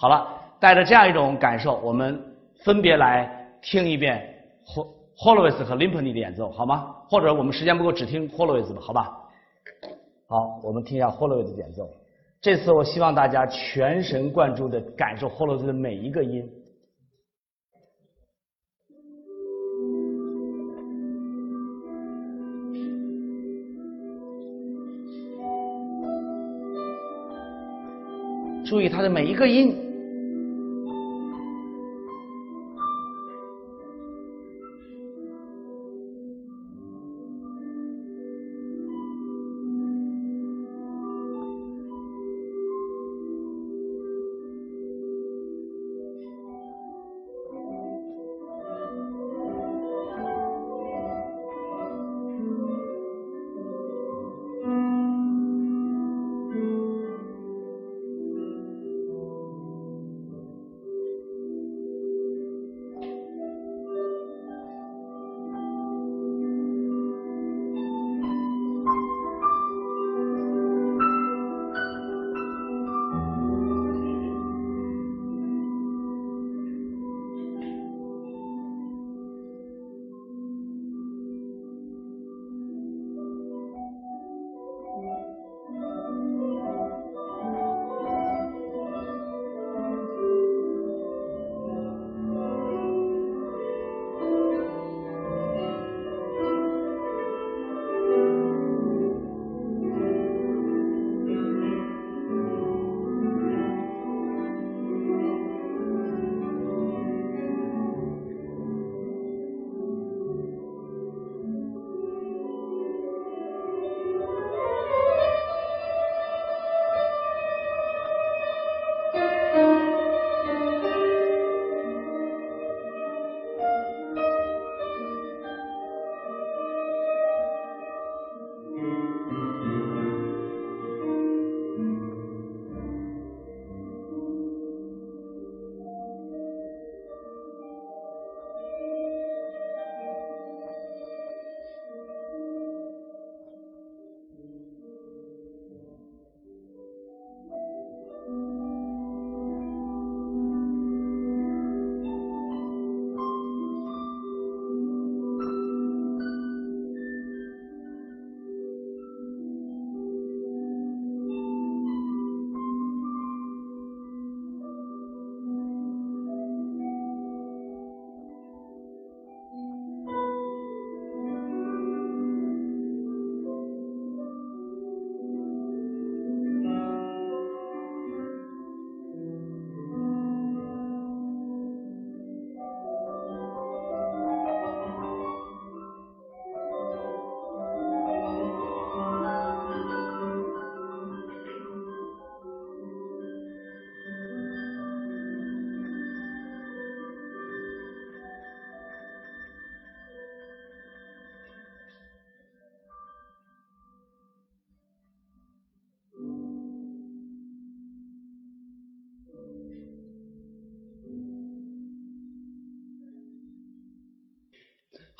好了，带着这样一种感受，我们分别来听一遍 Holowitz 和 Limpany 的演奏，好吗？或者我们时间不够，只听 Holowitz 吧，好吧？好，我们听一下 Holowitz 的演奏。这次我希望大家全神贯注的感受 Holowitz 的每一个音。注意它的每一个音。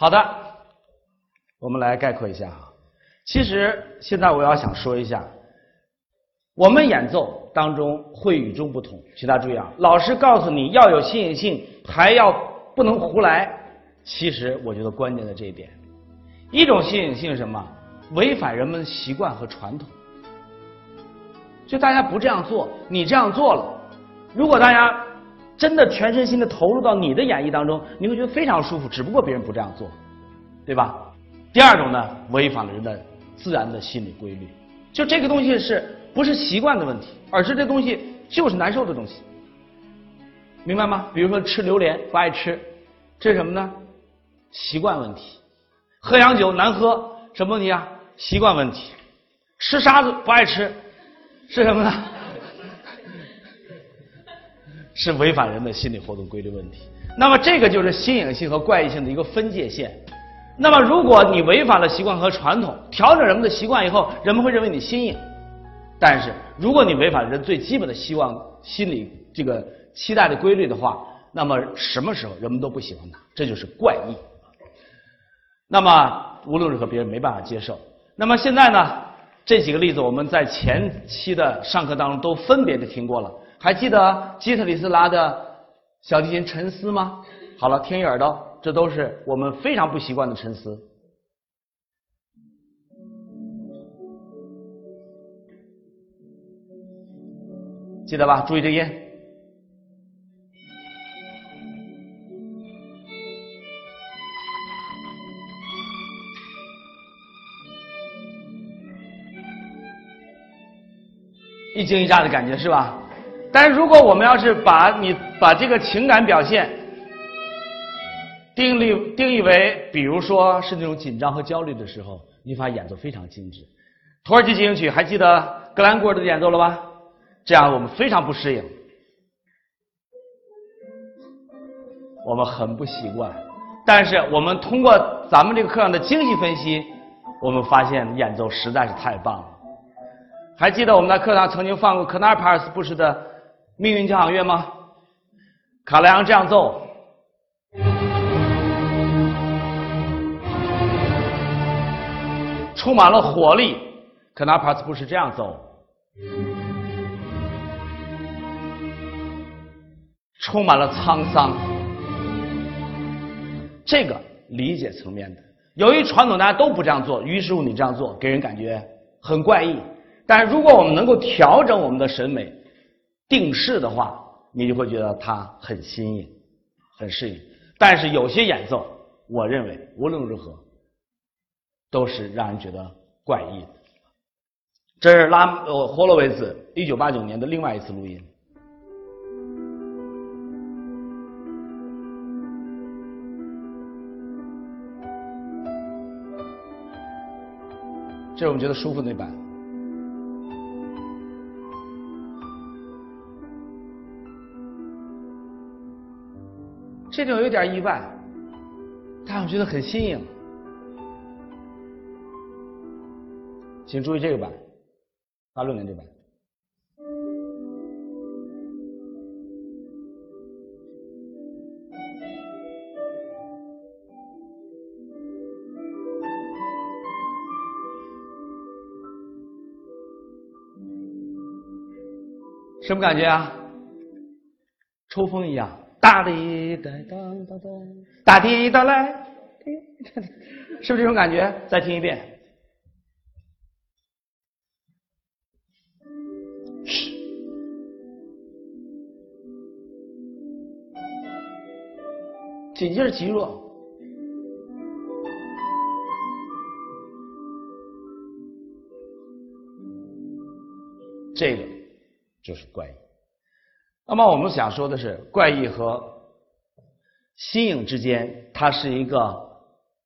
好的，我们来概括一下哈。其实现在我要想说一下，我们演奏当中会与众不同，请大家注意啊。老师告诉你要有新颖性，还要不能胡来。其实我觉得关键在这一点。一种新颖性是什么？违反人们的习惯和传统。就大家不这样做，你这样做了。如果大家。真的全身心的投入到你的演绎当中，你会觉得非常舒服。只不过别人不这样做，对吧？第二种呢，违反了人的自然的心理规律。就这个东西是不是习惯的问题，而是这东西就是难受的东西，明白吗？比如说吃榴莲不爱吃，这是什么呢？习惯问题。喝洋酒难喝，什么问题啊？习惯问题。吃沙子不爱吃，是什么呢？是违反人的心理活动规律问题。那么这个就是新颖性和怪异性的一个分界线。那么如果你违反了习惯和传统，调整人们的习惯以后，人们会认为你新颖。但是如果你违反人最基本的希望、心理这个期待的规律的话，那么什么时候人们都不喜欢它，这就是怪异。那么无论如何，别人没办法接受。那么现在呢，这几个例子我们在前期的上课当中都分别的听过了。还记得基特里斯拉的小提琴沉思吗？好了，听一耳朵，这都是我们非常不习惯的沉思。记得吧？注意这音。一惊一乍的感觉是吧？但如果我们要是把你把这个情感表现定义定义为，比如说是那种紧张和焦虑的时候，你发现演奏非常精致。土耳其进行曲还记得格兰古尔的演奏了吧？这样我们非常不适应，我们很不习惯。但是我们通过咱们这个课上的精细分析，我们发现演奏实在是太棒了。还记得我们在课堂曾经放过克纳尔帕尔斯布什的《命运交响乐》吗？卡莱昂这样奏，充满了活力；可纳帕斯布是这样奏。充满了沧桑，这个理解层面的。由于传统大家都不这样做，于是乎你这样做给人感觉很怪异。但是如果我们能够调整我们的审美定式的话，你就会觉得它很新颖、很适应。但是有些演奏，我认为无论如何都是让人觉得怪异的。这是拉呃霍洛维茨一九八九年的另外一次录音。这是我们觉得舒服那版，这种有点意外，但我觉得很新颖。请注意这个版，八六年这版。什么感觉啊？抽风一样，哒滴哒哒哒哒，哒滴哒来，是不是这种感觉？再听一遍。紧接着极弱，这个。就是怪异。那么我们想说的是，怪异和新颖之间，它是一个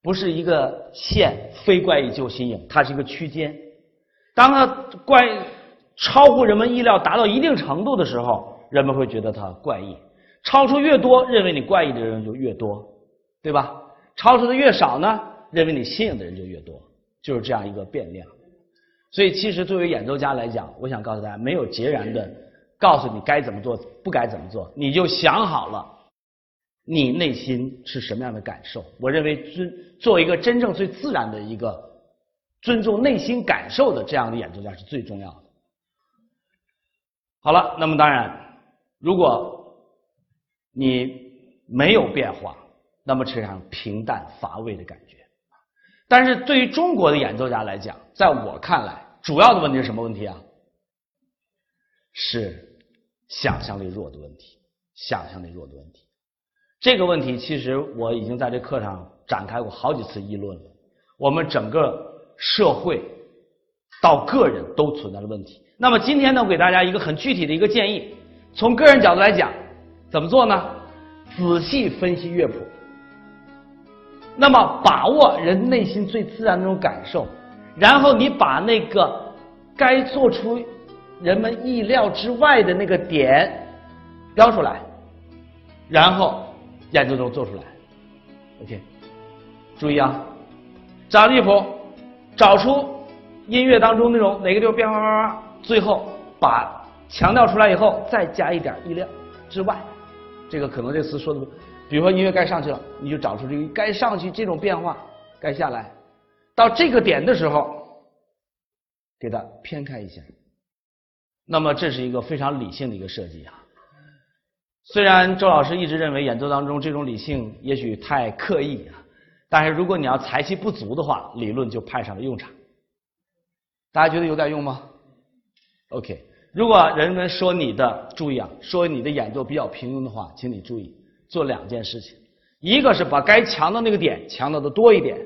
不是一个线，非怪异就新颖，它是一个区间。当它怪超乎人们意料，达到一定程度的时候，人们会觉得它怪异；超出越多，认为你怪异的人就越多，对吧？超出的越少呢，认为你新颖的人就越多，就是这样一个变量。所以，其实作为演奏家来讲，我想告诉大家，没有截然的告诉你该怎么做，不该怎么做，你就想好了，你内心是什么样的感受。我认为，尊做一个真正最自然的一个尊重内心感受的这样的演奏家是最重要的。好了，那么当然，如果你没有变化，那么是场平淡乏味的感觉。但是对于中国的演奏家来讲，在我看来，主要的问题是什么问题啊？是想象力弱的问题，想象力弱的问题。这个问题其实我已经在这课上展开过好几次议论了。我们整个社会到个人都存在的问题。那么今天呢，我给大家一个很具体的一个建议：从个人角度来讲，怎么做呢？仔细分析乐谱。那么，把握人内心最自然的那种感受，然后你把那个该做出人们意料之外的那个点标出来，然后演奏中做出来。OK，注意啊，找乐谱，找出音乐当中那种哪个地方变化，最后把强调出来以后，再加一点意料之外。这个可能这词说的。比如说音乐该上去了，你就找出这个该上去这种变化，该下来，到这个点的时候，给它偏开一下，那么这是一个非常理性的一个设计啊。虽然周老师一直认为演奏当中这种理性也许太刻意啊，但是如果你要才气不足的话，理论就派上了用场。大家觉得有点用吗？OK，如果人们说你的注意啊，说你的演奏比较平庸的话，请你注意做两件事情：一个是把该强的那个点强调的多一点；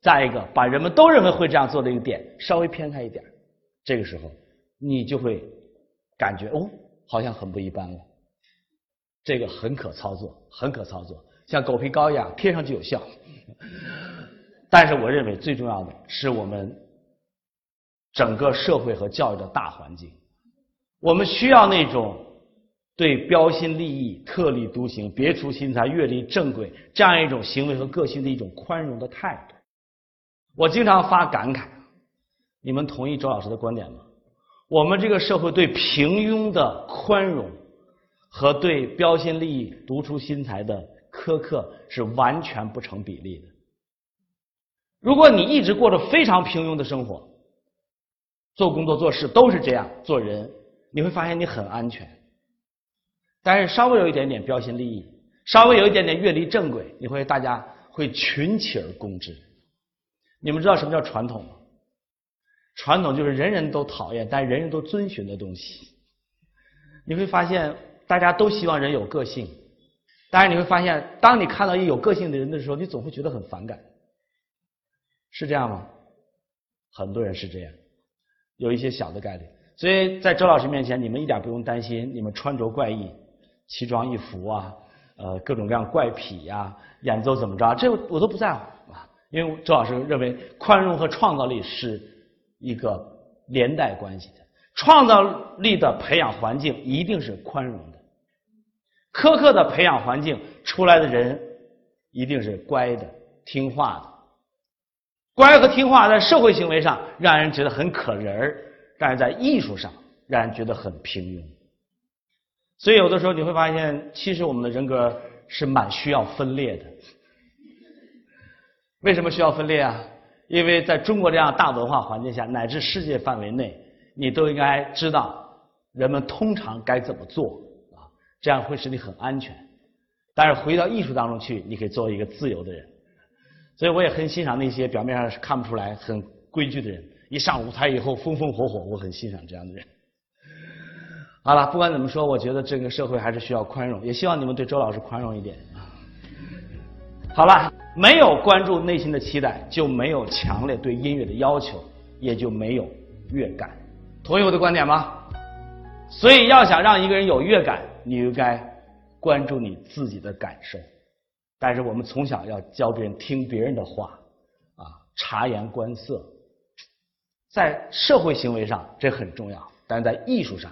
再一个把人们都认为会这样做的一个点稍微偏开一点。这个时候你就会感觉哦，好像很不一般了。这个很可操作，很可操作，像狗皮膏药，贴上去有效。但是我认为最重要的是我们整个社会和教育的大环境，我们需要那种对标新立异、特立独行、别出心裁、跃离正轨这样一种行为和个性的一种宽容的态度。我经常发感慨，你们同意周老师的观点吗？我们这个社会对平庸的宽容。和对标新立异、独出心裁的苛刻是完全不成比例的。如果你一直过着非常平庸的生活，做工作、做事都是这样，做人你会发现你很安全。但是稍微有一点点标新立异，稍微有一点点越离正轨，你会大家会群起而攻之。你们知道什么叫传统吗？传统就是人人都讨厌，但人人都遵循的东西。你会发现。大家都希望人有个性，但是你会发现，当你看到一有个性的人的时候，你总会觉得很反感，是这样吗？很多人是这样，有一些小的概率。所以在周老师面前，你们一点不用担心，你们穿着怪异、奇装异服啊，呃，各种各样怪癖呀，演奏怎么着，这我都不在乎啊，因为周老师认为，宽容和创造力是一个连带关系的，创造力的培养环境一定是宽容的。苛刻的培养环境出来的人，一定是乖的、听话的。乖和听话在社会行为上让人觉得很可人儿，但是在艺术上让人觉得很平庸。所以有的时候你会发现，其实我们的人格是蛮需要分裂的。为什么需要分裂啊？因为在中国这样大文化环境下，乃至世界范围内，你都应该知道人们通常该怎么做啊。这样会使你很安全，但是回到艺术当中去，你可以做一个自由的人。所以我也很欣赏那些表面上是看不出来很规矩的人，一上舞台以后风风火火，我很欣赏这样的人。好了，不管怎么说，我觉得这个社会还是需要宽容，也希望你们对周老师宽容一点啊。好了，没有关注内心的期待，就没有强烈对音乐的要求，也就没有乐感。同意我的观点吗？所以要想让一个人有乐感。你应该关注你自己的感受，但是我们从小要教别人听别人的话，啊，察言观色，在社会行为上这很重要，但是在艺术上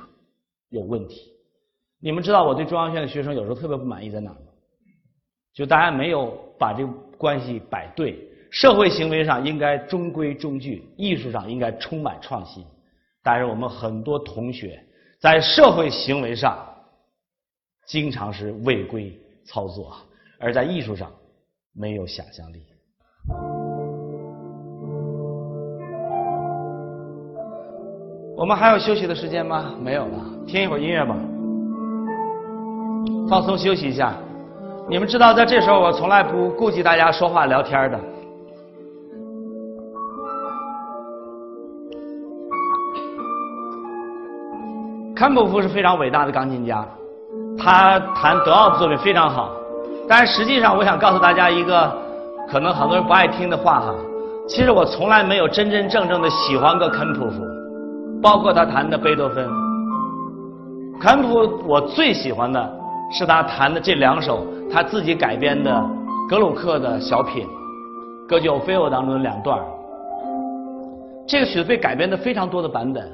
有问题。你们知道我对中央学院的学生有时候特别不满意在哪吗？就大家没有把这个关系摆对，社会行为上应该中规中矩，艺术上应该充满创新，但是我们很多同学在社会行为上。经常是违规操作，而在艺术上没有想象力。我们还有休息的时间吗？没有了，听一会儿音乐吧，放松休息一下。你们知道，在这时候我从来不顾及大家说话聊天的。坎普夫是非常伟大的钢琴家。他弹德奥的作品非常好，但是实际上，我想告诉大家一个可能很多人不爱听的话哈。其实我从来没有真真正正的喜欢过肯普夫，包括他弹的贝多芬。肯普我最喜欢的是他弹的这两首他自己改编的格鲁克的小品，歌剧《菲欧》当中的两段这个曲子被改编的非常多的版本。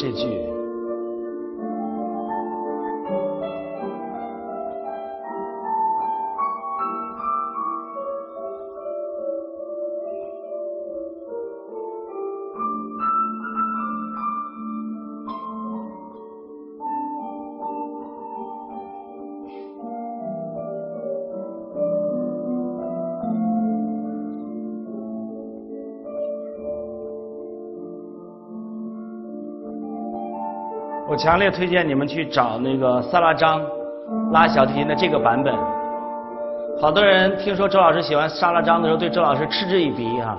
这句。强烈推荐你们去找那个萨拉张拉小提琴的这个版本。好多人听说周老师喜欢萨拉张的时候，对周老师嗤之以鼻哈。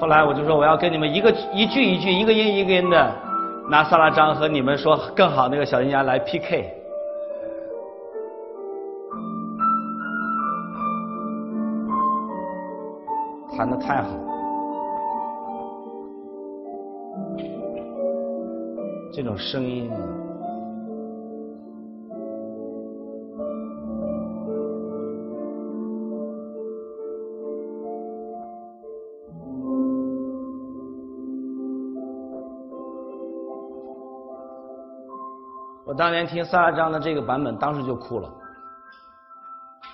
后来我就说我要跟你们一个一句一句、一个音一个音的拿萨拉张和你们说更好那个小提琴家来 PK，弹的太好。这种声音，我当年听萨拉张的这个版本，当时就哭了。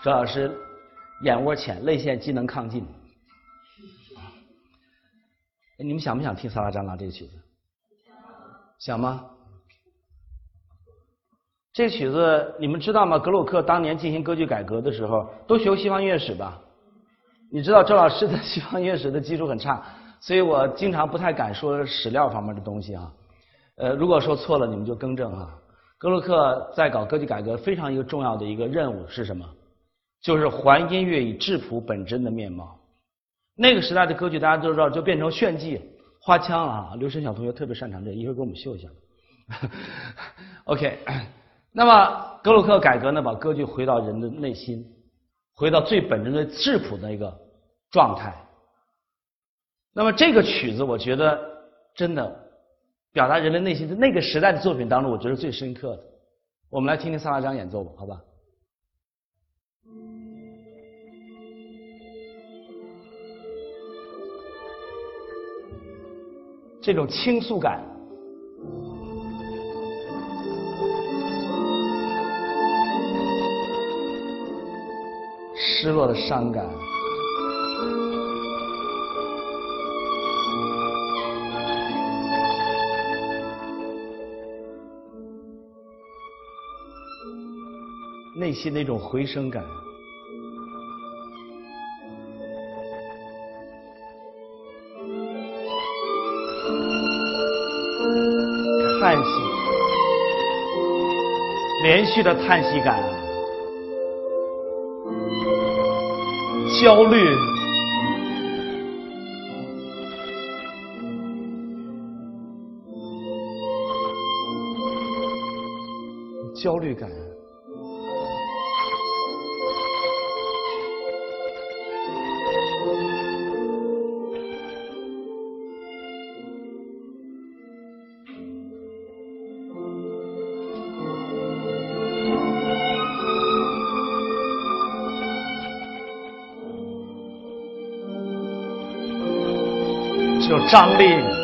周老师眼窝浅，泪腺机能亢进。你们想不想听萨拉张拉这个曲子？想吗？这曲子你们知道吗？格鲁克当年进行歌剧改革的时候，都学过西方音乐史吧？你知道周老师的 西方音乐史的基础很差，所以我经常不太敢说史料方面的东西啊。呃，如果说错了，你们就更正啊。格鲁克在搞歌剧改革非常一个重要的一个任务是什么？就是还音乐以质朴本真的面貌。那个时代的歌剧大家都知道，就变成炫技。花腔啊，刘晨小同学特别擅长这，一会儿给我们秀一下。OK，那么格鲁克改革呢，把歌剧回到人的内心，回到最本真的质朴的一个状态。那么这个曲子，我觉得真的表达人类内心的那个时代的作品当中，我觉得最深刻的。我们来听听萨拉张演奏吧，好吧？这种倾诉感，失落的伤感，内心那种回声感。叹息，连续的叹息感，焦虑，焦虑感。张力。